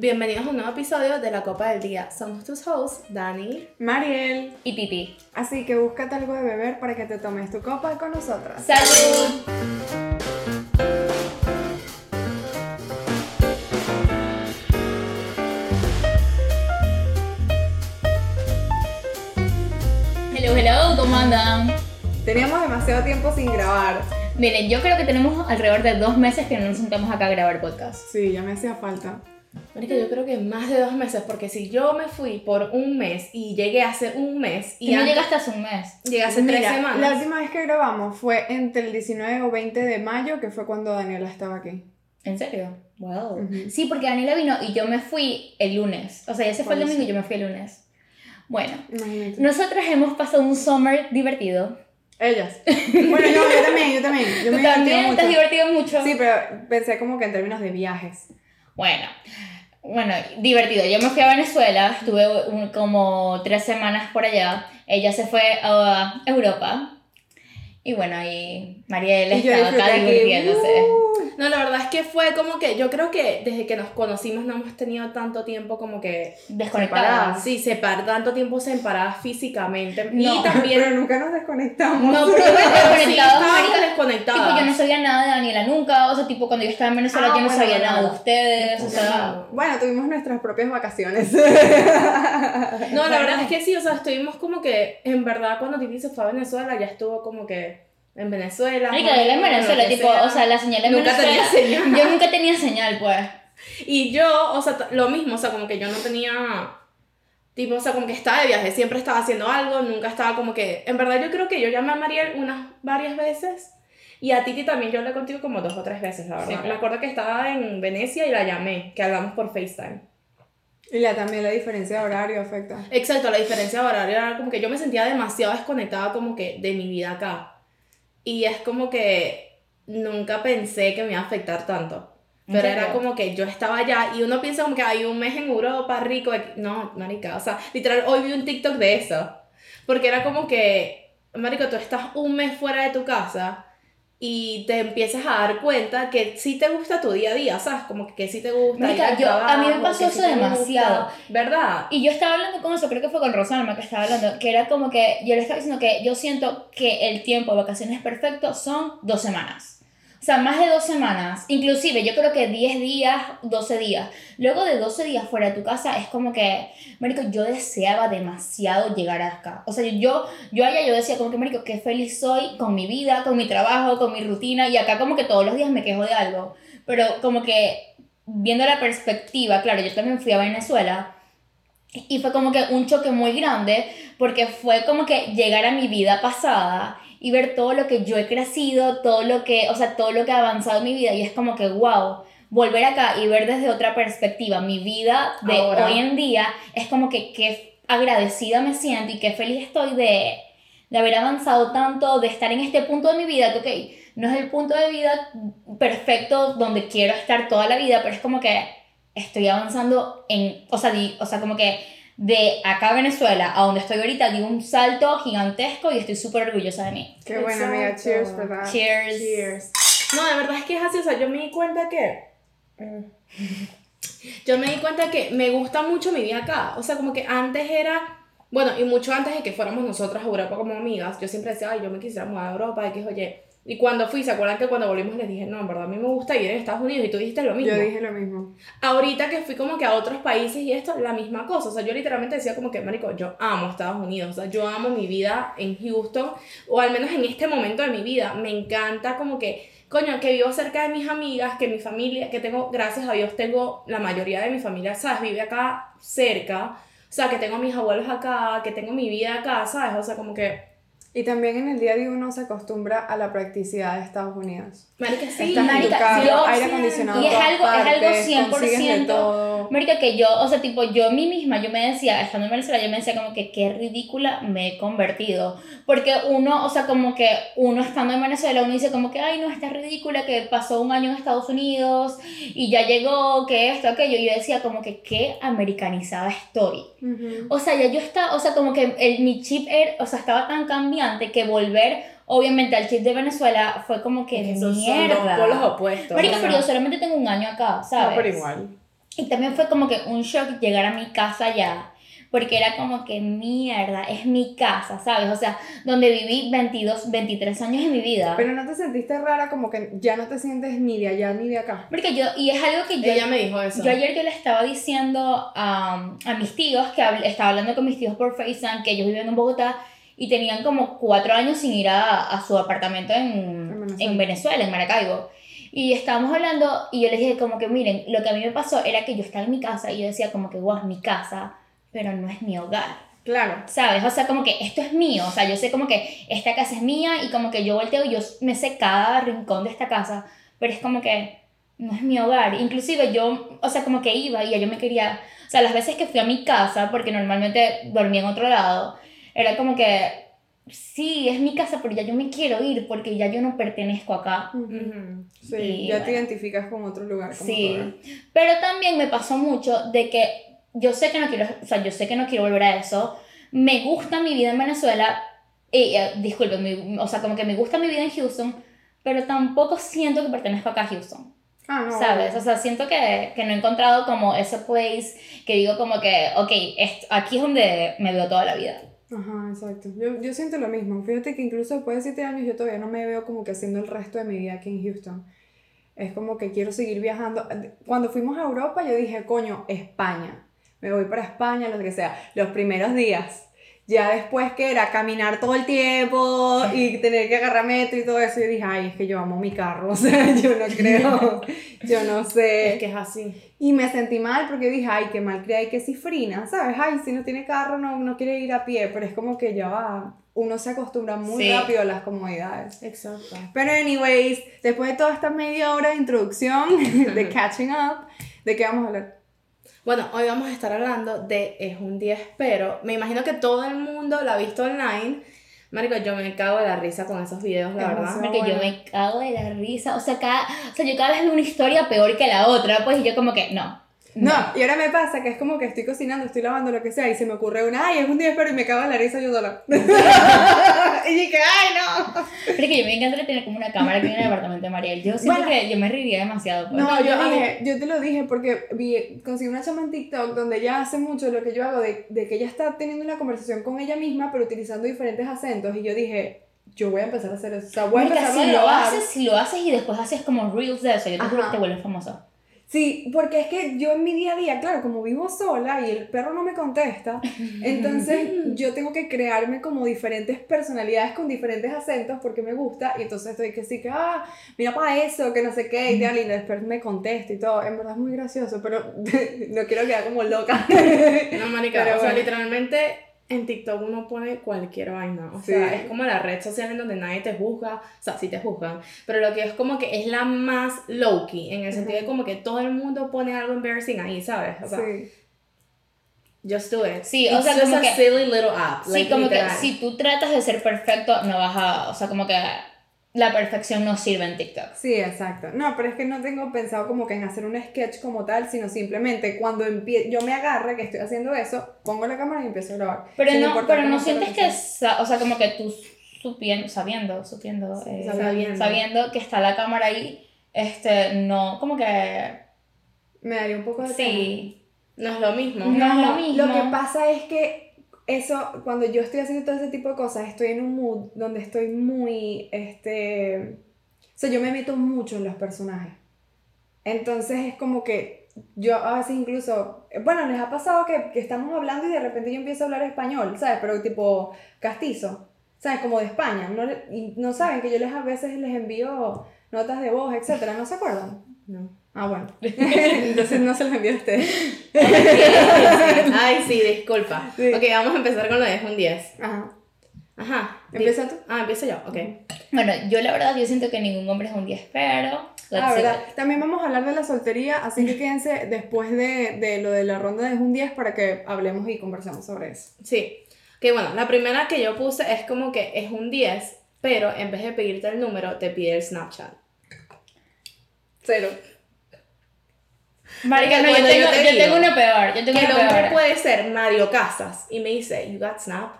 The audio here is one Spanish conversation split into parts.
Bienvenidos a un nuevo episodio de La Copa del Día. Somos tus hosts, Dani. Mariel. y Titi. Así que búscate algo de beber para que te tomes tu copa con nosotras. ¡Salud! Hello, hello, ¿cómo andan? Teníamos demasiado tiempo sin grabar. Miren, yo creo que tenemos alrededor de dos meses que no nos sentamos acá a grabar podcast. Sí, ya me hacía falta. Marica, yo creo que más de dos meses, porque si yo me fui por un mes y llegué hace un mes y Y no llegaste hace un mes. llegué hace tres Mira, semanas. La última vez que grabamos fue entre el 19 o 20 de mayo, que fue cuando Daniela estaba aquí. ¿En serio? Wow. Ujú. Sí, porque Daniela vino y yo me fui el lunes. O sea, ya se fue el domingo y eso. yo me fui el lunes. Bueno, Imagínate. nosotras hemos pasado un summer divertido. Ellas. Bueno, yo, yo también, yo también. Yo me Tú también te mucho. has divertido mucho. Sí, pero pensé como que en términos de viajes. Bueno, bueno, divertido. Yo me fui a Venezuela, estuve un- como tres semanas por allá. Ella se fue a Europa. Y bueno, ahí yo estaba acá divirtiéndose. Uh. No, la verdad es que fue como que yo creo que desde que nos conocimos no hemos tenido tanto tiempo como que Desconectada. sí, separ tanto tiempo separadas físicamente No, y también Pero nunca nos desconectamos. No, pero desconectados, desconectadas. Tipo, yo no sabía nada de Daniela nunca. O sea, tipo, cuando yo estaba en Venezuela, Ah, yo no bueno, sabía nada de ustedes. O sea, Bueno, tuvimos nuestras propias vacaciones. No, la verdad es que sí, o sea, estuvimos como que, en verdad, cuando Titi se fue a Venezuela, ya estuvo como que en Venezuela. marica, él en Venezuela, tipo, sea. o sea, la señal en Nunca tenía Venezuela. señal. Yo nunca tenía señal, pues. Y yo, o sea, lo mismo, o sea, como que yo no tenía, tipo, o sea, como que estaba de viaje, siempre estaba haciendo algo, nunca estaba como que, en verdad yo creo que yo llamé a Mariel unas varias veces. Y a Titi también yo hablé contigo como dos o tres veces, la verdad. Sí. Me acuerdo que estaba en Venecia y la llamé, que hablamos por FaceTime. Y la, también la diferencia de horario afecta. Exacto, la diferencia de horario era como que yo me sentía demasiado desconectada como que de mi vida acá. Y es como que nunca pensé que me iba a afectar tanto. ¿En Pero era como que yo estaba allá y uno piensa como que hay un mes en Europa rico. No, marica, o sea, literal, hoy vi un TikTok de eso. Porque era como que, marico, tú estás un mes fuera de tu casa y te empiezas a dar cuenta que sí te gusta tu día a día, ¿sabes? Como que, que sí te gusta. Marica, yo- a mí me trabajo, pasó eso sí te gusta, demasiado. ¿Verdad? Y yo estaba hablando con eso, creo que fue con Rosalma que estaba hablando, que era como que yo le estaba diciendo que yo siento que el tiempo de vacaciones perfecto son dos semanas. O sea, más de dos semanas. Inclusive, yo creo que 10 días, 12 días. Luego de 12 días fuera de tu casa, es como que, marico, yo deseaba demasiado llegar acá. O sea, yo, yo allá yo decía como que, marico, qué feliz soy con mi vida, con mi trabajo, con mi rutina. Y acá como que todos los días me quejo de algo. Pero como que, viendo la perspectiva, claro, yo también fui a Venezuela. Y fue como que un choque muy grande porque fue como que llegar a mi vida pasada y ver todo lo que yo he crecido, todo lo que, o sea, todo lo que ha avanzado en mi vida y es como que wow, volver acá y ver desde otra perspectiva mi vida de Ahora. hoy en día es como que qué agradecida me siento y qué feliz estoy de, de haber avanzado tanto, de estar en este punto de mi vida que ok, no es el punto de vida perfecto donde quiero estar toda la vida, pero es como que estoy avanzando en, o sea, di- o sea, como que de acá a Venezuela a donde estoy ahorita di un salto gigantesco y estoy súper orgullosa de mí. Qué bueno, amiga. Cheers, ¿verdad? Cheers. Cheers. No, de verdad es que es así, o sea, yo me di cuenta que... Yo me di cuenta que me gusta mucho mi vida acá, o sea, como que antes era... Bueno, y mucho antes de que fuéramos nosotras a Europa como amigas, yo siempre decía, ay, yo me quisiera mudar a Europa, y que oye... Y cuando fui, ¿se acuerdan que cuando volvimos les dije, no, en verdad a mí me gusta ir en Estados Unidos y tú dijiste lo mismo? Yo dije lo mismo. Ahorita que fui como que a otros países y esto, la misma cosa. O sea, yo literalmente decía como que, marico, yo amo Estados Unidos. O sea, yo amo mi vida en Houston. O al menos en este momento de mi vida. Me encanta como que, coño, que vivo cerca de mis amigas, que mi familia, que tengo, gracias a Dios, tengo la mayoría de mi familia, ¿sabes? Vive acá cerca. O sea, que tengo a mis abuelos acá, que tengo mi vida acá, ¿sabes? O sea, como que, Y también en el día día uno se acostumbra a la practicidad de Estados Unidos. marica, sí. Estás marica, carro, yo- aire acondicionado. y es algo- es algo partes, 100%. consigues de todo. Marica, que yo, o sea, tipo, yo a mí misma, yo me decía, estando en Venezuela, yo me decía como que qué ridícula me he convertido. Porque uno, o sea, como que uno estando en Venezuela, uno dice como que, ay, no, está ridícula, que pasó un año en Estados Unidos y ya llegó, que esto, aquello. Y yo decía como que qué americanizada estoy. Ujú. O sea, ya yo estaba, o sea, como que el, mi chip era, o sea, estaba tan cambiante que volver, obviamente, al chip de Venezuela fue como que Esos son mierda. dos polos opuestos. Marica, pero yo solamente tengo un año acá, ¿sabes? No, pero igual. Y también fue como que un shock llegar a mi casa ya. Porque era como que mierda, es mi casa, ¿sabes? O sea, donde viví 22, 23 años de mi vida. Pero no te sentiste rara como que ya no te sientes ni de allá ni de acá. Porque yo, y es algo que yo, Ella me dijo eso. yo ayer yo le estaba diciendo a, a mis tíos, que habl- estaba hablando con mis tíos por FaceTime, que ellos viven en Bogotá y tenían como cuatro años sin ir a, a su apartamento en, En Venezuela. en Venezuela, en Maracaibo. Y estábamos hablando y yo les dije como que miren, lo que a mí me pasó era que yo estaba en mi casa y yo decía como que, wow, es mi casa, pero no es mi hogar. Claro. ¿Sabes? O sea, como que esto es mío. O sea, yo sé como que esta casa es mía y como que yo volteo y yo me sé cada rincón de esta casa, pero es como que no es mi hogar. Inclusive yo, o sea, como que iba y yo me quería, o sea, las veces que fui a mi casa, porque normalmente dormía en otro lado, era como que, sí, es mi casa, pero ya yo me quiero ir porque ya yo no pertenezco acá. Ujú. Sí, Y ya te bueno. identificas con otro lugar. como Sí, todo. pero también me pasó mucho de que yo sé que no quiero, o sea, yo sé que no quiero volver a eso. Me gusta mi vida en Venezuela, y, eh, disculpe, mi- o sea, como que me gusta mi vida en Houston, pero tampoco siento que pertenezco acá a Houston, Ah, no. ¿sabes? O sea, siento que, que no he encontrado como ese place que digo como que, ok, est- aquí es donde me veo toda la vida. Ajá, exacto. Yo, yo siento lo mismo. Fíjate que incluso después de siete años yo todavía no me veo como que haciendo el resto de mi vida aquí en Houston. Es como que quiero seguir viajando. Cuando fuimos a Europa yo dije, coño, España. Me voy para España, lo que sea. Los primeros días. Ya después que era caminar todo el tiempo y tener que agarrar metro y todo eso, yo dije, ay, es que yo amo mi carro. O sea, yo no creo, yo no sé. Es que es así. Y me sentí mal porque dije, ay, qué mal crea y qué cifrina, ¿sabes? Ay, si no tiene carro no, no quiere ir a pie, pero es como que ya va, uno se acostumbra muy Sí. rápido a las comodidades. Exacto. Pero anyways, después de toda esta media hora de introducción, de catching up, ¿de qué vamos a hablar? Bueno, hoy vamos a estar hablando de Es un 10, pero me imagino que todo el mundo la ha visto online. Marico, yo me cago de la risa con esos videos, la verdad. Porque yo bueno. me cago de la risa, o sea, cada, o sea, yo cada vez veo una historia peor que la otra, pues y yo como que, no. No, y ahora me pasa que es como que estoy cocinando, estoy lavando lo que sea y se me ocurre una, ay, es un día pero y me cago en la risa yo sola. y dije, ay, no. Pero es que yo me encanta tener como una cámara aquí en el departamento de Mariel. Yo siento Bueno. que yo me reiría demasiado. Pues. No, No, yo dije, yo te lo dije porque vi, conseguí una chama en TikTok donde ella hace mucho lo que yo hago, de, de que ella está teniendo una conversación con ella misma, pero utilizando diferentes acentos. Y yo dije, yo voy a empezar a hacer eso. O sea, voy a Marica, empezar a si lo grabar. haces, si lo haces y después haces como reels de eso, yo te juro que te vuelves famosa. Sí, porque es que yo en mi día a día, claro, como vivo sola y el perro no me contesta, entonces yo tengo que crearme como diferentes personalidades con diferentes acentos porque me gusta y entonces estoy que sí que, ah, mira para eso, que no sé qué, y tal, y después me contesta y todo. En verdad es muy gracioso, pero no quiero quedar como loca. No, marica, Pero o sea, bueno. literalmente en TikTok uno pone cualquier vaina. O Sí. sea, es como la red social en donde nadie te juzga. O sea, sí te juzgan. Pero lo que es como que es la más low-key. En el sentido de como que todo el mundo pone algo embarrassing ahí, ¿sabes? O sea, Sí. just do it. Sí, o It's sea, como a que- silly little app. Sí, like, como que literal. si tú tratas de ser perfecto, no vas a. O sea, como que la perfección no sirve en TikTok. Sí, exacto. No, pero es que no tengo pensado como que en hacer un sketch como tal, sino simplemente cuando empie yo me agarre que estoy haciendo eso, pongo la cámara y empiezo a grabar. Pero Sin no, pero no sientes que, o sea, como que tú supien- sabiendo, supiendo, eh, sabiendo. sabiendo que está la cámara ahí, este, no, como que, Me daría un poco de sí, No es lo mismo. No es lo mismo. Lo que pasa es que eso, cuando yo estoy haciendo todo ese tipo de cosas, estoy en un mood donde estoy muy, este, o sea, yo me meto mucho en los personajes. Entonces es como que yo a veces incluso, bueno, les ha pasado que, que estamos hablando y de repente yo empiezo a hablar español, ¿sabes? Pero tipo castizo, ¿sabes? Como de España. No, y no saben que yo les a veces les envío notas de voz, etcétera, ¿no se acuerdan? No. Ah, bueno. Entonces no se los envío a ustedes. Ay, sí, disculpa. Sí. Ok, vamos a empezar con lo de es un 10. Ajá. Ajá. ¿Empieza tú? Ah, empiezo yo, ok. bueno, yo la verdad, yo siento que ningún hombre es un 10, pero, let's Ah, see. verdad. También vamos a hablar de la soltería, así que quédense después de, de lo de la ronda de un 10 para que hablemos y conversemos sobre eso. Sí. Que bueno, la primera que yo puse es como que es un 10, pero en vez de pedirte el número, te pide el Snapchat. Cero. Marica, no, yo, Cuando yo tengo, te yo tengo una peor, yo tengo Que el una hombre peor. puede ser Mario Casas y me dice, you got Snap?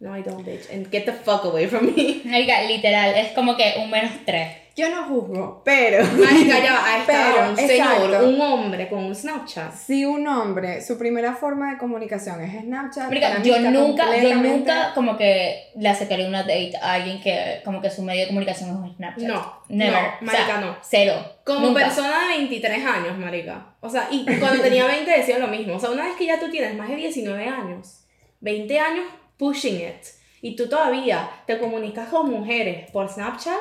No, I don't, bitch. And get the fuck away from me. Marica, literal, es como que un menos 3. Yo no juzgo, pero Marica, ya va, a esta Pero, hora un señor, exacto. un hombre con un Snapchat. si un hombre, su primera forma de comunicación es Snapchat, Marica, yo nunca, yo nunca como que le aceptaría una date a alguien que como que su medio de comunicación es un Snapchat. No, Never. no, marica, no. Cero. Como Nunca. persona de 23 años, marica. O sea, y cuando tenía 20 decía lo mismo. O sea, una vez que ya tú tienes más de 19 años, 20 años pushing it, y tú todavía te comunicas con mujeres por Snapchat,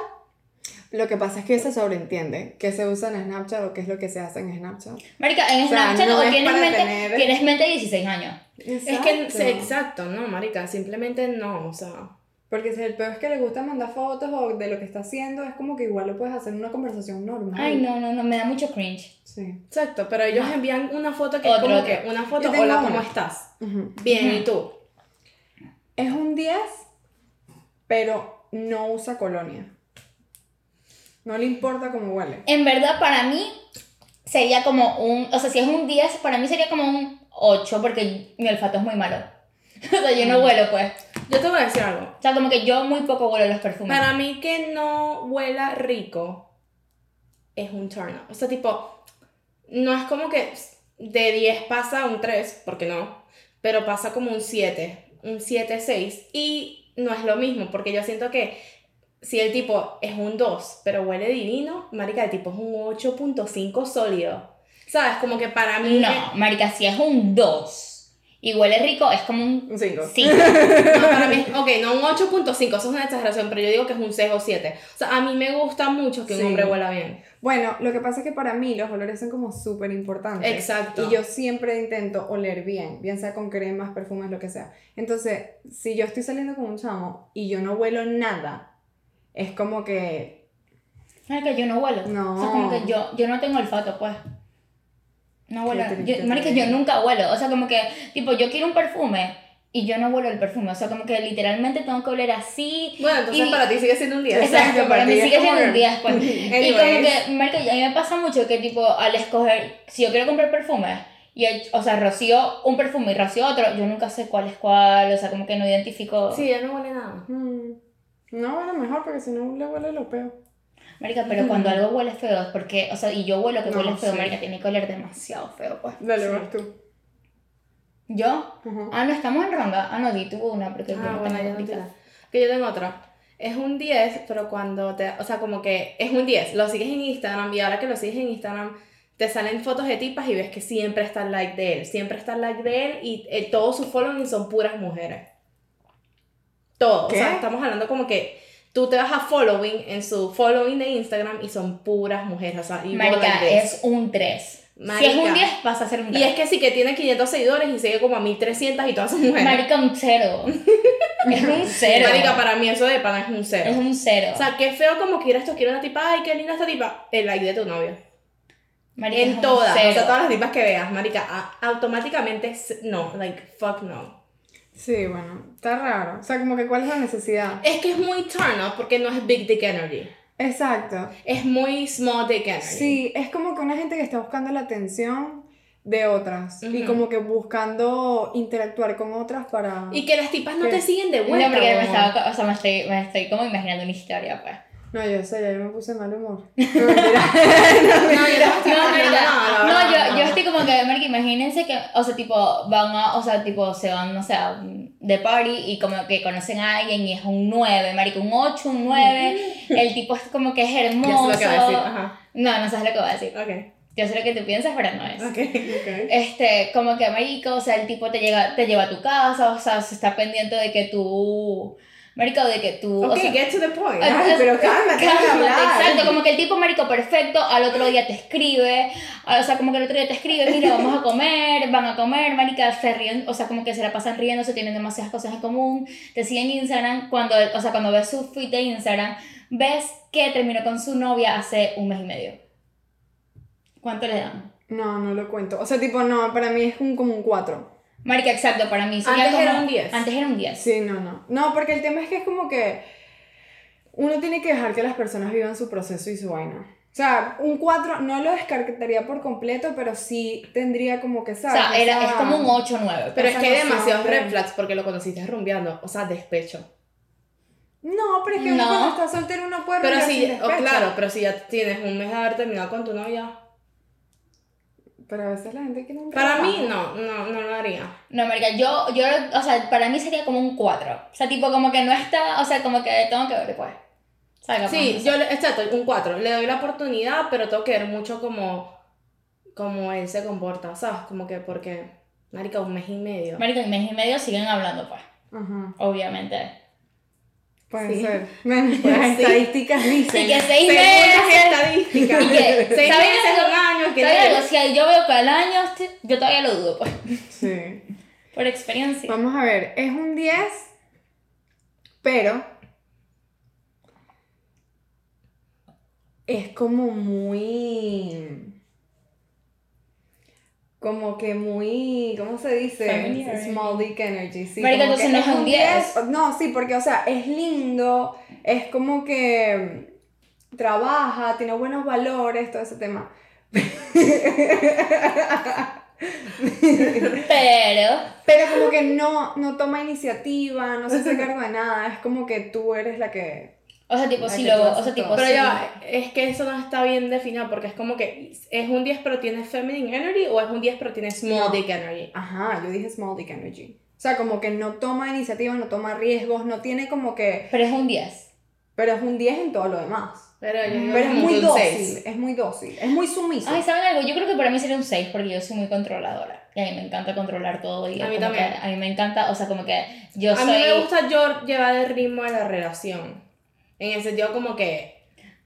Lo que pasa es que se sobreentiende que se usa en Snapchat o qué es lo que se hace en Snapchat. Marica, en O sea, Snapchat no o es tienes mente, tener- tienes mente de 16 años. es que, sí, exacto, no, marica, simplemente no, o sea. Porque si el peor es que le gusta mandar fotos o de lo que está haciendo, es como que igual lo puedes hacer en una conversación normal. Ay, no, no, no, me da mucho cringe. Sí. Exacto, pero ellos Ajá. envían una foto que Otro, es como otro. que una foto, hola, una. ¿cómo estás? Ujú. Bien, Ujú. ¿y tú? Es un 10, pero no usa colonia. No le importa cómo huele. En verdad, para mí sería como un. O sea, si es un 10, para mí sería como un 8, porque mi olfato es muy malo. o sea, yo no Mm. huelo, pues. Yo te voy a decir algo. O sea, como que yo muy poco huelo los perfumes. Para mí que no huela rico es un turn. O sea, tipo, no es como que de 10 pasa a un 3, porque no, pero pasa como un 7, un 7, 6. Y no es lo mismo, porque yo siento que si el tipo es un 2, pero huele divino, marica, el tipo es un 8.5 sólido. ¿Sabes? Como que para mí... No, marica, si es un 2 y huele rico, es como un Un 5. 5. No, para mí, ok, no un 8.5, eso es una exageración, pero yo digo que es un 6 o 7. O sea, a mí me gusta mucho que un Sí. hombre huela bien. Bueno, lo que pasa es que para mí los olores son como súper importantes. Exacto. Y yo siempre intento oler bien, bien sea con cremas, perfumes, lo que sea. Entonces, si yo estoy saliendo con un chamo y yo no huelo nada, es como que Marica, yo no huelo. No. O sea, como que yo, yo no tengo olfato, pues. No huelo. Yo, marica, yo nunca huelo. O sea, como que, tipo, yo quiero un perfume y yo no huelo el perfume. O sea, como que literalmente tengo que oler así. Bueno, entonces Y- para ti sigue siendo un 10. Exacto, para mí sigue siendo un que- 10, pues. Y como Anyways. que, marica, a mí me pasa mucho que, tipo, al escoger, si yo quiero comprar perfume, y, o sea, rocío un perfume y rocío otro, yo nunca sé cuál es cuál, o sea, como que no identifico. Sí, ya no huele nada. mm, no huele mejor porque si no le huele lo peor. Marica, pero cuando algo huele feo es porque, o sea, y yo huelo que No, huele feo, sí. marica, tiene que oler demasiado feo, pues. Dale, Sí. vas tú. ¿Yo? Ah, no, estamos en ronda. Ah, no, di tú una, porque yo Ah, no bueno, ya no. Que yo tengo otra. Es un 10, pero cuando te. O sea, como que es un 10. Lo sigues en Instagram y ahora que lo sigues en Instagram, te salen fotos de tipas y ves que siempre está el like de él. Siempre está el like de él y eh, todos sus following son puras mujeres. Todo. ¿Qué? O sea, estamos hablando como que tú te vas a following en su following de Instagram y son puras mujeres. O sea, y Marica, es un 3. Si es un 10, pasa a ser un 3. Y es que sí que tiene 500 seguidores y sigue como a 1300 y todas son mujeres. Marica, un 0. es un 0. Marica, para mí eso de pana es un cero. Es un 0. O sea, qué feo como que quieras tú quieres una tipa, ay, qué linda esta tipa, el like de tu novio. Marica, En todas, o cero. sea, todas las tipas que veas, marica, a- automáticamente, no, like, fuck no. Sí, bueno, está raro. O sea, como que cuál es la necesidad. Es que es muy turn up porque no es big dick energy. Exacto. Es muy small dick energy. Sí, es como que una gente que está buscando la atención de otras y Ujú. como que buscando interactuar con otras para... Y que las tipas no ¿Qué? te siguen de No, vuelta. porque me estaba, o sea, me estoy, me estoy como imaginando una historia, pues. No, yo sé, ya yo me puse mal humor. No. No, no No, yo, yo estoy como que, marica, imagínense que, o sea, tipo, van a, o sea, tipo, se van, no sé, a un- de party y como que conocen a alguien y es un 9, marica, un 8, un 9, el tipo es como que es sé hermoso. lo que va a decir, ajá. No, no sabes lo que va a decir. Ok, Yo sé lo que tú piensas, pero no es. ok. Este, como que marico, o sea, el tipo te llega, te lleva a tu casa, o sea, se está pendiente de que tú, marico, de que tú, Ok, o sea, get to the point. Ah, Ay, pero cálmate, hablar. Exacto, como que el tipo marico perfecto al otro día te escribe, o sea, como que el otro día te escribe, mira, vamos a comer, van a comer, marica, se ríen, o sea, como que se la pasan riéndose, tienen demasiadas cosas en común, te siguen en Instagram, cuando, o sea, cuando ves su feed de Instagram, ves que terminó con su novia hace un mes y medio. ¿Cuánto le dan? No, no lo cuento. O sea, tipo, no, para mí es un, como un 4. Marica, exacto, para mí sería Antes era como- un 10. Antes era un 10. Sí, no, no. No, porque el tema es que es como que uno tiene que dejar que las personas vivan su proceso y su vaina. O sea, un 4 no lo descartaría por completo, pero sí tendría como que, O ¿sabes? sea, era, es como un 8 9. Pero es que hay demasiados de- red flags porque lo conociste rumbeando, o sea, despecho. No, pero es que uno No. cuando está soltero uno puede Pero si, o despecho. claro, pero si ya tienes un mes de haber terminado con tu novia. Pero a veces la gente quiere un Para trabajo. mí, no, no, no lo haría. No, marica, yo, yo, o sea, para mí sería como un 4. O sea, tipo, como que no está, o sea, como que tengo que ver después. ¿Sabes? Sí, yo, le- exacto, un 4. Le doy la oportunidad, pero tengo que ver mucho como, como él se comporta, ¿sabes? Como que porque, marica, un mes y medio. Marica, en mes y medio siguen hablando, pues, Ajá, obviamente. puede Sí. ser. Bueno, las Pues sí. estadísticas dicen. Y que seis las meses. estadísticas. Y que, seis ¿sabes meses, un que ¿Sabes algo? Si yo veo al año, este- yo todavía lo dudo, pues, Sí. por experiencia. Vamos a ver, es un 10, pero es como muy... Como que muy, ¿cómo se dice? Familiar. Small dick energy, sí. Marica, entonces no es un 10. No, sí, porque, o sea, es lindo, es como que trabaja, tiene buenos valores, todo ese tema. Pero, Pero como que no, no toma iniciativa, no se hace cargo de nada, es como que tú eres la que... o sea, tipo, si lo, o sea, tipo. Pero sí. ya, es que eso no está bien definido porque es como que es un 10 pero tiene feminine energy o es un 10 pero tiene small No. dick energy. Ajá, yo dije small dick energy. O sea, como que no toma iniciativa, no toma riesgos, no tiene como que... Pero es un 10. Pero es un 10 en todo lo demás. Pero yo Pero es muy dócil, seis. es muy dócil, es muy sumiso. Ay, ¿saben algo? Yo creo que para mí sería un 6 porque yo soy muy controladora. Y a mí me encanta controlar todo. Y A mí también. que a mí me encanta, o sea, como que yo A soy... mí me gusta yo llevar el ritmo de la relación. En el sentido como que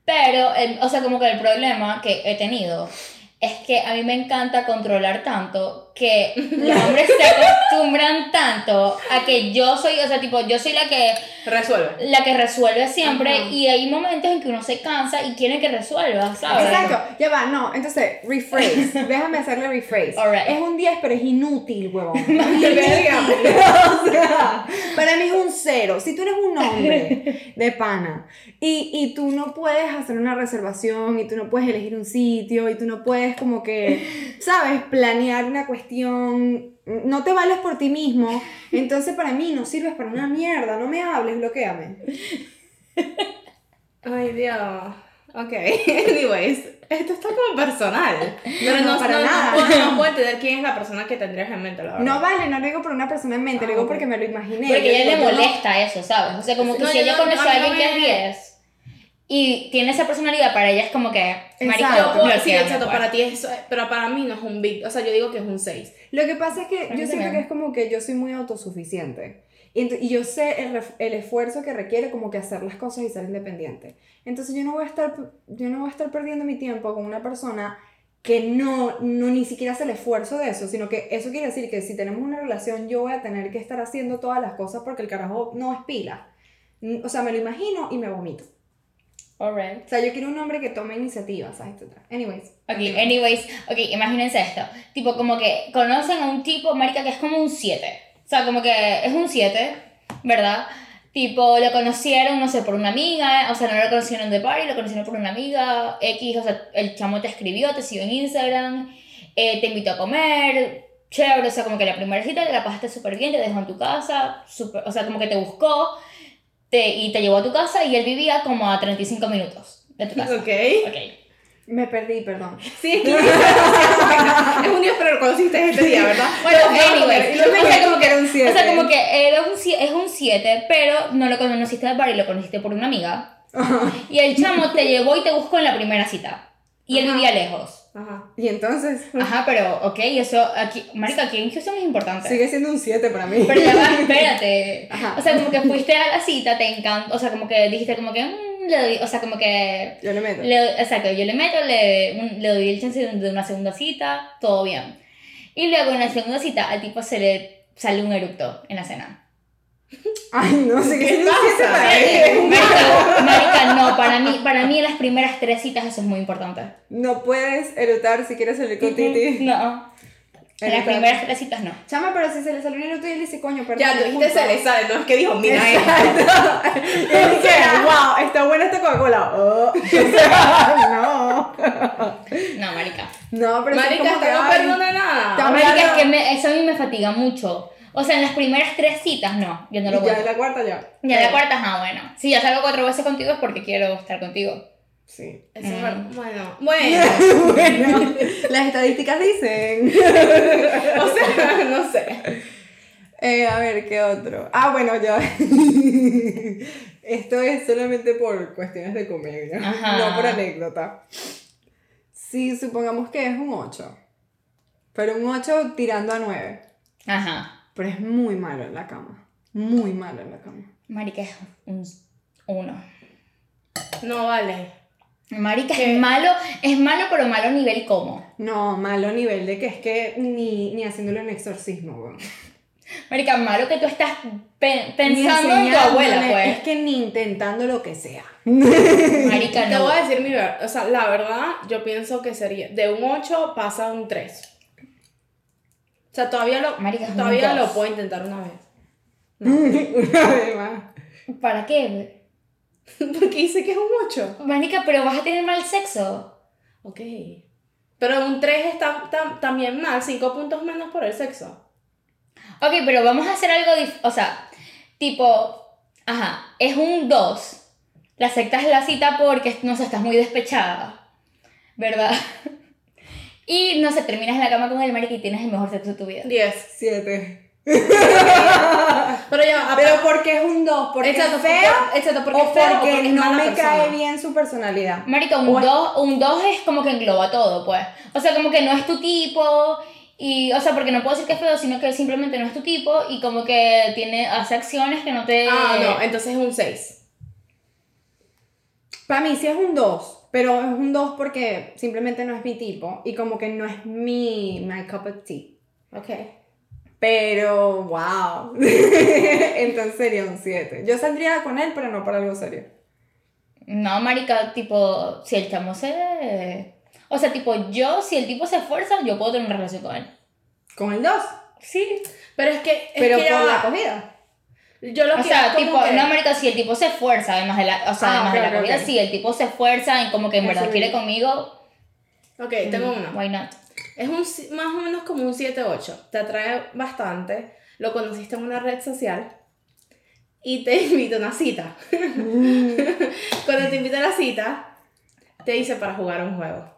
Pero, o sea, como que el problema que he tenido es que a mí me encanta controlar tanto que los hombres se acostumbran tanto a que yo soy, o sea, tipo, yo soy la que, resuelve. la que resuelve siempre Ajá. y hay momentos en que uno se cansa y quiere que resuelva, ¿sabes? Exacto, ya va, no, entonces, rephrase, déjame hacerle rephrase. Alright. Es un 10, pero es inútil, huevón. Para mí es un cero. Si tú eres un hombre de pana y, y tú no puedes hacer una reservación y tú no puedes elegir un sitio y tú no puedes como que, ¿sabes? Planear una cuestión, no te vales por ti mismo, entonces para mí no sirves para una mierda, no me hables, bloqueame. Ay, Dios. Ok, anyways, esto está como personal. Pero no, No, para no, no nada. puedo, no puedo entender quién es la persona que tendrías en mente, la verdad. No vale, no lo digo por una persona en mente, lo Ah, digo ok. porque me lo imaginé. Porque a ella le no- molesta eso, ¿sabes? O sea, como que No, si yo ella no- conoce a no alguien que es me- 10 y tiene esa personalidad, para ella es como que, marica, Exacto. Puedo- sí, exacto, pues. para ti es, pero para mí no es un big, o sea, yo digo que es un 6. Lo que pasa es que yo siento que es como que yo soy muy autosuficiente. Y, yo sé el, el esfuerzo que requiere como que hacer las cosas y ser independiente. Entonces yo no voy a estar, yo no voy a estar perdiendo mi tiempo con una persona que no, no ni siquiera hace el esfuerzo de eso, sino que eso quiere decir que si tenemos una relación yo voy a tener que estar haciendo todas las cosas porque el carajo no es pila. O sea, me lo imagino y me vomito. Alright. O sea, yo quiero un hombre que tome iniciativa, ¿sabes? Anyways. Ok, anyways, ok, imagínense esto. Tipo, como que conocen a un tipo, marica, que es como un 7. O sea, como que es un 7, ¿verdad? Tipo, lo conocieron, no sé, por una amiga, o sea, no lo conocieron de party, lo conocieron por una amiga, X, o sea, el chamo te escribió, te siguió en Instagram, eh, te invitó a comer, chévere, o sea, como que la primera cita te la pasaste súper bien, te dejó en tu casa, súper- o sea, como que te buscó te, y te llevó a tu casa y él vivía como a 35 minutos de tu casa. Ok. Ok. Me perdí, perdón. Sí, es un día, pero lo conociste este día, ¿verdad? Bueno, Pero, anyways, y luego- o sea, como que era un O sea, como que era un, es un 7, pero no lo conociste de bar y lo conociste por una amiga. Y el chamo te llevó y te buscó en la primera cita. Y él Ajá. vivía lejos. Ajá. Y entonces Ajá, pero ok, eso aquí, marica, aquí en Houston es importante. sigue siendo un 7 para mí. Pero ya va, espérate. Ajá. O sea, como que fuiste a la cita, te encanta, o sea, como que dijiste como que, mm, le doy, o sea, como que, Yo le meto. le, exacto, yo le meto, le, un- le doy el chance de de una segunda cita, todo bien. Y luego en la segunda cita al tipo se le sale un eructo en la cena. Ay, no sé qué, ¿Qué pasa? para Eh, él. Marica, marica, no, para mí, para mí en las primeras tres citas eso es muy importante. No puedes erutar si quieres salir con Titi. No, en las primeras tres citas no. Chama, pero si se le salió un eructo y él dice, coño, perdón. Ya, tú dijiste se le sale, no es que dijo, mira. Y él dice, wow, está buena esta Coca-Cola. Oh. No. No, marica. No, pero es Marica, como que, no perdona nada. Marica, es que me- eso a mí me fatiga mucho. O sea, en las primeras tres citas, no, yo no lo voy ya en la cuarta ya. Ya la cuarta, ah, bueno. Si ya salgo cuatro veces contigo es porque quiero estar contigo. Sí. Eso es Mm. verdad. Bueno, bueno. bueno, las estadísticas dicen. o sea, no sé. Eh, a ver, ¿qué otro? Ah, bueno, ya. Esto es solamente por cuestiones de comedia, Ajá. no por anécdota. Si supongamos que es un 8, pero un 8 tirando a 9, Ajá. pero es muy malo en la cama. Muy malo en la cama. Marica es un uno. No vale. Marica es malo, es malo, pero malo a nivel como. No, malo a nivel de que es que ni, ni haciéndolo en exorcismo, weón. Marica, malo que tú estás pe- pensando en tu abuela, enseñándole, Es pues. que ni intentando lo que sea. Marica, Te no. voy a decir mi verdad. O sea, la verdad, yo pienso que sería. De un 8 pasa a un 3. O sea, todavía lo, Marica, un todavía lo puedo intentar una vez. Una vez más. ¿Para qué? Porque dice que es un 8. Marica, pero vas a tener mal sexo. Ok. Pero un 3 está tam- también mal, 5 puntos menos por el sexo. Ok, pero vamos a hacer algo dif- O sea, tipo, ajá, es un 2. La aceptas la cita porque, no sé, estás muy despechada. ¿Verdad? Y no sé, terminas en la cama con el marica y tienes el mejor sexo de tu vida. 10. Siete. Pero ya, Pero porque es un 2, porque Exacto, es feo por- exacto, porque o es feo porque porque es no me persona. cae bien su personalidad. Marica, un es- 2 un dos es como que engloba todo, pues. O sea, como que no es tu tipo. Y, o sea, porque no puedo decir que es feo, sino que simplemente no es tu tipo y como que tiene, hace acciones que no te... Ah, no, entonces es un 6. Para mí sí es un 2, pero es un 2 porque simplemente no es mi tipo y como que no es mi my cup of tea. Ok. Pero, wow. Entonces sería un 7. Yo saldría con él, pero no para algo serio. No, marica, tipo, si el chamo se... O sea, tipo, yo, si el tipo se esfuerza, yo puedo tener una relación con él. Con el 2. Sí. Pero es que. Es Pero que por la comida. Yo lo O que sea, tipo, que- no, marica, si el tipo se esfuerza, además de la, o sea, Ah, además de ok, la comida, ok. si el tipo se esfuerza en como que en verdad quiere conmigo, Ok, tengo uno. why not? Es un, más o menos como un 7-8. Te atrae bastante. Lo conociste en una red social. Y te invita a una cita. Cuando te invita a la cita, te dice para jugar un juego.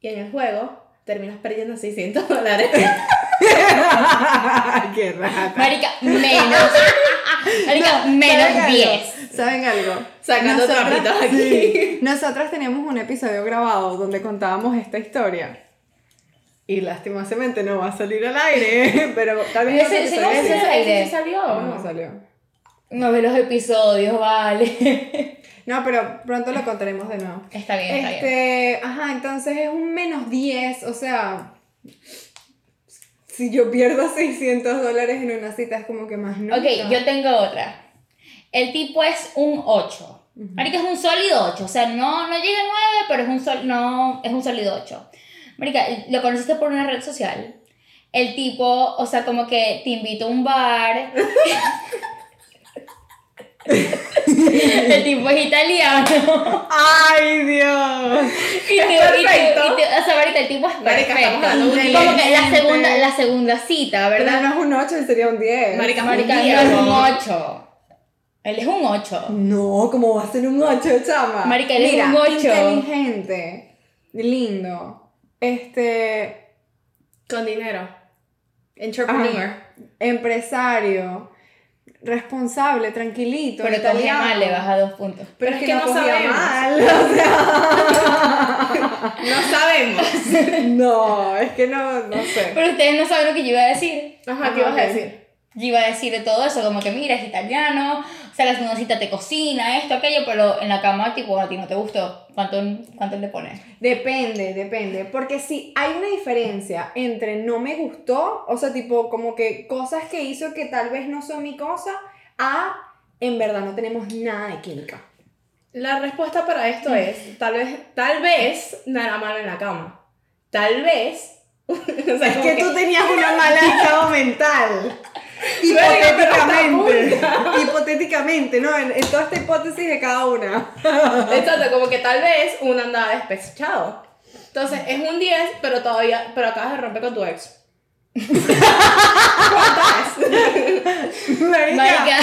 Y en el juego terminas perdiendo 600 dólares. Qué rata. Marica, menos. Marica, ¿saben menos algo? 10. ¿Saben algo? Sacando trapitos aquí. sí, nosotras teníamos un episodio grabado donde contábamos esta historia. Y lastimosamente no va a salir al aire, pero otro no se aire. ¿Ese salió No, no? salió. No ve los episodios, vale. No, pero pronto lo contaremos de nuevo. Está bien, está bien. Este, ajá, entonces es un menos 10, o sea, si yo pierdo 600 dólares en una cita es como que más no. Ok, yo tengo otra. El tipo es un 8. Marica, es un sólido 8. O sea, no, no llega a 9, pero es un, sol, no, es un sólido 8. Marica, lo conociste por una red social. El tipo, o sea, como que te invita a un bar. el tipo es italiano. ¡Ay, Dios! Y te, y te- perfecto. y te- o sea, ahorita el tipo es Marica, perfecto. Como que la segunda, la segunda cita, Pero ¿verdad? no es un 8, sería un 10. Marica, Marica, un no es un ¿no? 8. Él es un 8. No, ¿cómo va a ser un 8, chama? Marica, eres Mira, un ocho. inteligente, lindo, este, Con dinero. Entrepreneur. empresario, responsable, tranquilito, Pero italiano. mal, le baja dos puntos. Pero, Pero es que, que no, no cogía sabemos. mal, o sea, No sabemos. no, es que no, no sé. Pero ustedes no saben lo que yo iba a decir. Ajá, ¿qué ibas a decir? Yo iba a decir de todo eso, como que mira, es italiano, o sea, la segunda cita te cocina, esto, aquello, pero en la cama, tipo, a ti no te gustó. ¿Cuánto, cuánto le pones? Depende, depende. Porque si hay una diferencia entre no me gustó, o sea, tipo, como que cosas que hizo que tal vez no son mi cosa, a en verdad no tenemos nada de química. La respuesta para esto es, tal vez, tal vez no era malo en la cama. Tal vez... o sea, Es como que tú tenías una mala estado mental. Hipotéticamente. Hipotéticamente, ¿no? En, en toda esta hipótesis de cada una. Exacto, como que tal vez uno andaba despechado. Entonces, es un 10, pero todavía, pero acabas de romper con tu ex. ¿Cuánto es? Marica, Marica,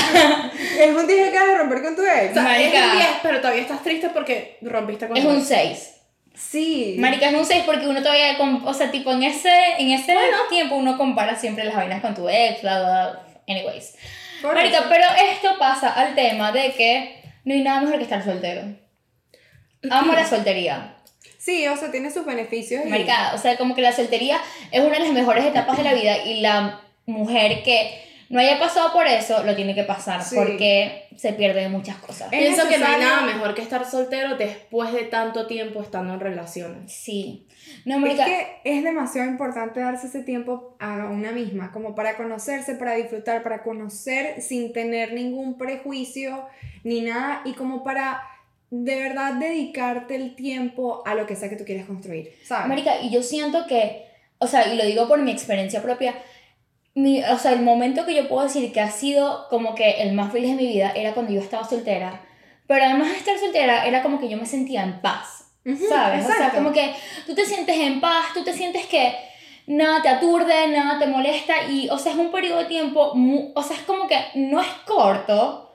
es un 10 que acabas de romper con tu ex. O sea, es Marica. un 10, pero todavía estás triste porque rompiste con es tu un ex. 6. Sí. Marica, es un 6 porque uno todavía, o sea, tipo en ese, en ese tiempo uno compara siempre las vainas con tu ex, bla, bla, bla. Anyways. Marica, pero esto pasa al tema de que no hay nada mejor que estar soltero. Amo la soltería. Sí, o sea, tiene sus beneficios. y- Marica, o sea, como que la soltería es una de las mejores etapas de la vida y la mujer que no haya pasado por eso lo tiene que pasar Sí. porque se pierden muchas cosas. Es Pienso que no hay nada mejor que estar soltero después de tanto tiempo estando en relaciones. Sí. No, Es marica, que es demasiado importante darse ese tiempo a una misma, como para conocerse, para disfrutar, para conocer sin tener ningún prejuicio ni nada y como para de verdad dedicarte el tiempo a lo que sea que tú quieres construir, ¿sabes? Marica, y yo siento que, o sea, y lo digo por mi experiencia propia, mi, o sea, el momento que yo puedo decir que ha sido como que el más feliz de mi vida era cuando yo estaba soltera. Pero además de estar soltera, era como que yo me sentía en paz, Ujú, ¿sabes? O sea, exacto. como que tú te sientes en paz, tú te sientes que nada te aturde, nada te molesta y, o sea, es un periodo de tiempo, o sea, es como que no es corto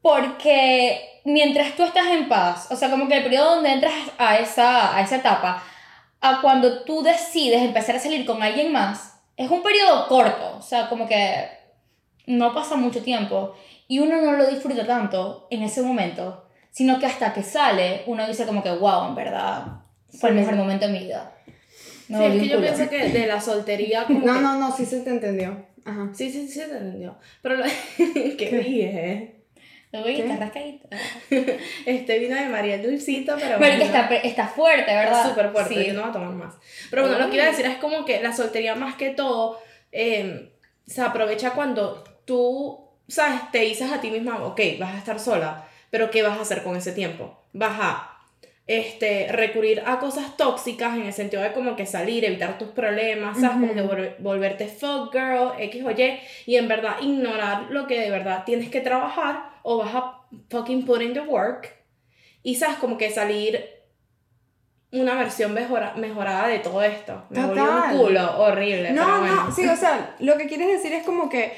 porque mientras tú estás en paz, o sea, como que el periodo donde entras a esa, a esa etapa, a cuando tú decides empezar a salir con alguien más, es un periodo corto, o sea, como que no pasa mucho tiempo y uno no lo disfruta tanto en ese momento, sino que hasta que sale uno dice como que, wow, en verdad, fue el mejor momento de mi vida. Me Sí, es que yo pienso que de la soltería como No, que- no, no, sí se te entendió. Ajá. Sí, sí, sí, te entendió. Pero lo... ¿Qué dije? Uy, está rascadita. Este vino de María Dulcito, pero... Marica, bueno. está, está fuerte, ¿verdad? Está súper fuerte, Sí. yo no voy a tomar más. Pero bueno, lo que iba a decir es como que la soltería más que todo eh, se aprovecha cuando tú, ¿sabes? Te dices a ti misma, ok, vas a estar sola, pero ¿qué vas a hacer con ese tiempo? Vas a este, recurrir a cosas tóxicas en el sentido de como que salir, evitar tus problemas, ¿sabes? Como que volver- volverte fuck girl, X o Y, y en verdad ignorar lo que de verdad tienes que trabajar o vas a fucking put in the work y sabes como que salir una versión mejora- mejorada de todo esto. Me Total. un culo horrible. No, pero bueno. no, sí, o sea, lo que quieres decir es como que,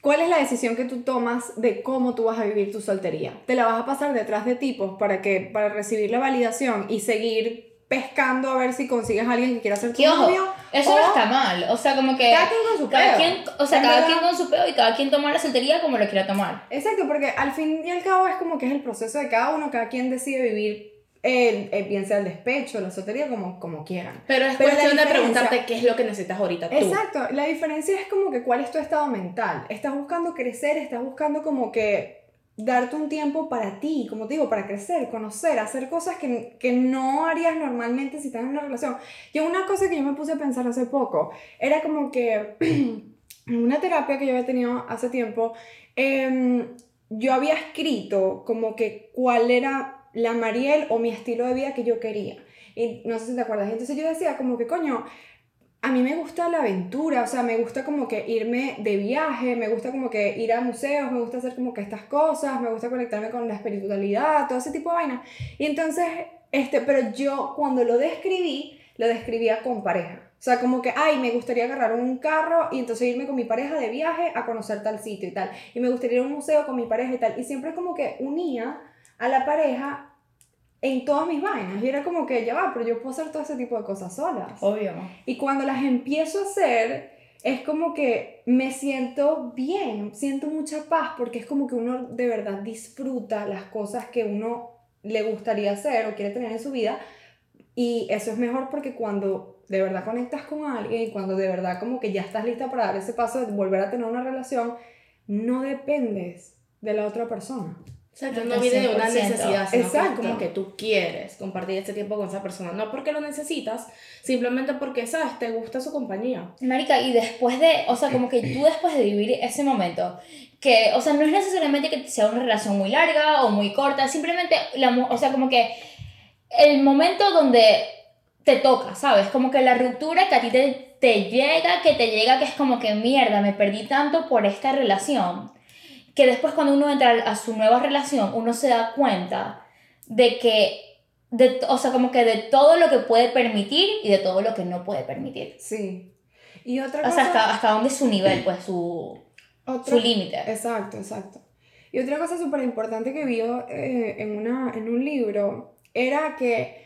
¿cuál es la decisión que tú tomas de cómo tú vas a vivir tu soltería? ¿Te la vas a pasar detrás de tipos para que, para recibir la validación y seguir pescando a ver si consigues a alguien que quiera ser tu novio? Eso o no está mal. O sea, como que. Cada quien con su cada quien, o sea, En cada verdad. quien con su pedo y cada quien toma la soltería como lo quiera tomar. Exacto, porque al fin y al cabo es como que es el proceso de cada uno, cada quien decide vivir, el, el- bien sea el despecho, la soltería, como, como quieran. Pero es Pero cuestión de preguntarte qué es lo que necesitas ahorita tú. Exacto, la diferencia es como que cuál es tu estado mental. Estás buscando crecer, estás buscando como que darte un tiempo para ti, como te digo, para crecer, conocer, hacer cosas que, que no harías normalmente si estás en una relación. Yo una cosa que yo me puse a pensar hace poco, era como que en una terapia que yo había tenido hace tiempo, em, yo había escrito como que cuál era la Mariel o mi estilo de vida que yo quería. Y no sé si te acuerdas. Entonces yo decía como que, coño, a mí me gusta la aventura, o sea, me gusta como que irme de viaje, me gusta como que ir a museos, me gusta hacer como que estas cosas, me gusta conectarme con la espiritualidad, todo ese tipo de vainas. Y entonces, este, pero yo cuando lo describí, lo describía con pareja. O sea, como que, ay, me gustaría agarrar un carro y entonces irme con mi pareja de viaje a conocer tal sitio y tal. Y me gustaría ir a un museo con mi pareja y tal. Y siempre como que unía a la pareja en todas mis vainas. Y era como que, ya va, pero yo puedo hacer todo ese tipo de cosas solas. Obvio. Y cuando las empiezo a hacer, es como que me siento bien, siento mucha paz, porque es como que uno de verdad disfruta las cosas que uno le gustaría hacer o quiere tener en su vida. Y eso es mejor porque cuando de verdad conectas con alguien y cuando de verdad como que ya estás lista para dar ese paso de volver a tener una relación, no dependes de la otra persona. Exacto, no viene de una 100%. necesidad, sino que es Exacto. como que tú quieres compartir este tiempo con esa persona. No porque lo necesitas, simplemente porque, ¿sabes? Te gusta su compañía. Marica, y después de, o sea, como que tú después de vivir ese momento, que, o sea, no es necesariamente que sea una relación muy larga o muy corta, simplemente, la, o sea, como que el momento donde te toca, ¿sabes? Como que la ruptura que a ti te, te llega, que te llega, que es como que mierda, me perdí tanto por esta relación, que después cuando uno entra a su nueva relación, uno se da cuenta de que, de, o sea, como que de todo lo que puede permitir y de todo lo que no puede permitir. Sí. Y otra O cosa... sea, hasta, hasta dónde es su nivel, pues su, su límite. Exacto, exacto. Y otra cosa súper importante que vio eh, en, una, en un libro era que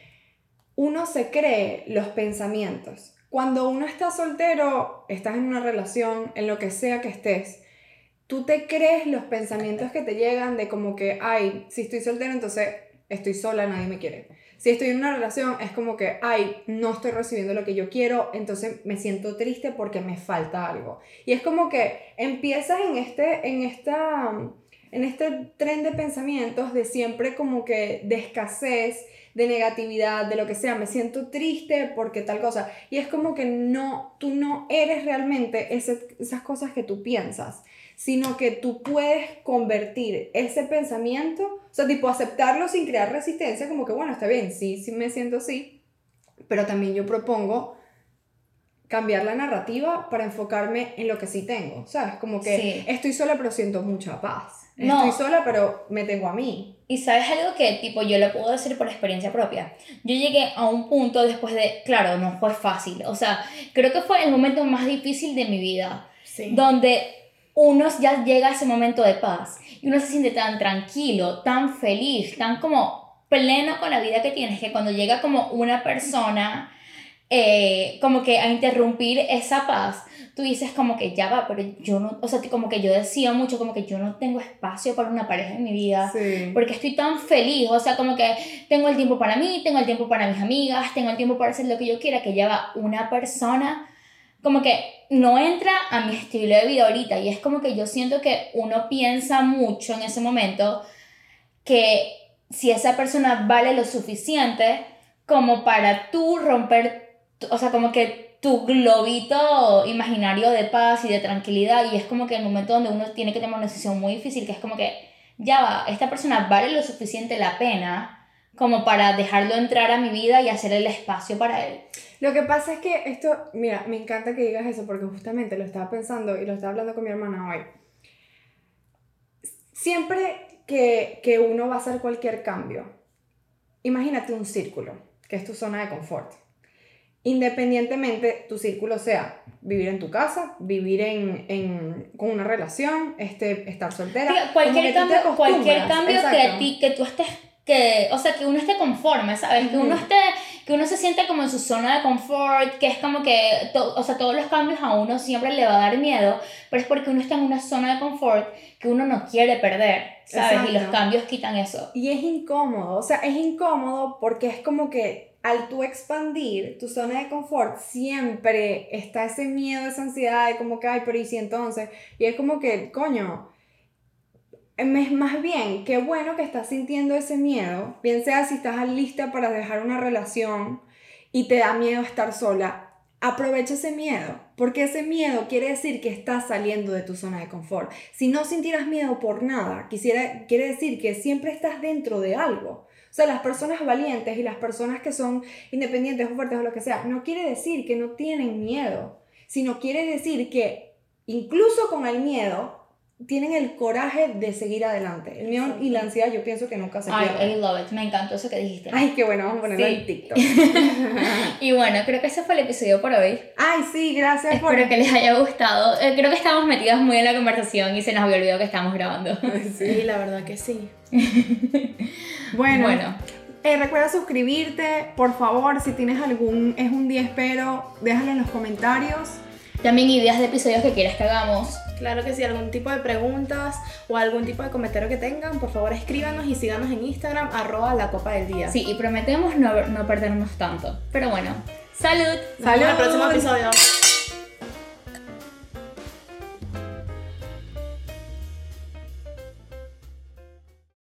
uno se cree los pensamientos. Cuando uno está soltero, estás en una relación, en lo que sea que estés, tú te crees los pensamientos que te llegan de como que, ay, si estoy soltero, entonces estoy sola, nadie me quiere. Si estoy en una relación, es como que, ay, no estoy recibiendo lo que yo quiero, entonces me siento triste porque me falta algo. Y es como que empiezas en este, en esta, en este tren de pensamientos de siempre como que de escasez, de negatividad, de lo que sea, me siento triste porque tal cosa. Y es como que no, tú no eres realmente esas cosas que tú piensas, sino que tú puedes convertir ese pensamiento, o sea, tipo aceptarlo sin crear resistencia, como que bueno, está bien, sí, sí me siento así, pero también yo propongo cambiar la narrativa para enfocarme en lo que sí tengo, ¿sabes? Como que Sí. estoy sola pero siento mucha paz. No. Estoy sola pero me tengo a mí. Y sabes algo que, tipo, yo lo puedo decir por experiencia propia. Yo llegué a un punto después de, claro, no fue fácil. O sea, creo que fue el momento más difícil de mi vida. Sí. Donde uno ya llega a ese momento de paz. Y uno se siente tan tranquilo, tan feliz, tan como pleno con la vida que tienes, que cuando llega como una persona, eh, como que a interrumpir esa paz, tú dices como que ya va, pero yo no, o sea, como que yo decía mucho, como que yo no tengo espacio para una pareja en mi vida Sí. porque estoy tan feliz, o sea, como que tengo el tiempo para mí, tengo el tiempo para mis amigas, tengo el tiempo para hacer lo que yo quiera, que lleva una persona, como que no entra a mi estilo de vida ahorita, y es como que yo siento que uno piensa mucho en ese momento que si esa persona vale lo suficiente como para tú romper, o sea, como que tu globito imaginario de paz y de tranquilidad, y es como que el momento donde uno tiene que tomar una decisión muy difícil, que es como que ya va, esta persona vale lo suficiente la pena como para dejarlo entrar a mi vida y hacer el espacio para él. Lo que pasa es que esto, mira, me encanta que digas eso porque justamente lo estaba pensando y lo estaba hablando con mi hermana hoy. Siempre que, que uno va a hacer cualquier cambio, imagínate un círculo, que es tu zona de confort. Independientemente tu círculo sea vivir en tu casa, vivir en, en- con una relación, este, estar soltera. Cualquier cambio, cualquier cambio que a ti, que tú estés, que, o sea, que uno esté conforme, ¿sabes? Que uno esté, que uno se siente como en su zona de confort, que es como que, to- o sea, todos los cambios a uno siempre le va a dar miedo, pero es porque uno está en una zona de confort que uno no quiere perder, ¿sabes? Y los Exacto. cambios quitan eso. Y es incómodo, o sea, es incómodo porque es como que al tú expandir tu zona de confort, siempre está ese miedo, esa ansiedad de como que, ay, pero ¿y si entonces? Y es como que, coño, es más bien, qué bueno que estás sintiendo ese miedo, bien sea si estás lista para dejar una relación y te da miedo estar sola, aprovecha ese miedo, porque ese miedo quiere decir que estás saliendo de tu zona de confort. Si no sintieras miedo por nada, quisiera, quiere decir que siempre estás dentro de algo. O sea, las personas valientes y las personas que son independientes o fuertes o lo que sea, no quiere decir que no tienen miedo, sino quiere decir que incluso con el miedo tienen el coraje de seguir adelante. El miedo y la ansiedad yo pienso que nunca se Ay, pierden. I love it, me encantó eso que dijiste. Ay, qué bueno, vamos a ponerlo Sí. en TikTok. Y bueno, creo que ese fue el episodio por hoy. Ay, sí, gracias por... Espero que les haya gustado. Eh, creo que estamos metidos muy en la conversación y se nos había olvidado que estamos grabando. Sí, la verdad que sí. Bueno, Bueno, eh, recuerda suscribirte, por favor, si tienes algún es un día espero, déjalo en los comentarios. también ideas de episodios que quieras que hagamos. Claro que sí, algún tipo de preguntas o algún tipo de comentario que tengan, por favor escríbanos y síganos en Instagram, arroba la copa del día. Sí, y prometemos no, no perdernos tanto. Pero bueno, salud. Nos vemos en el ¡Salud! próximo episodio.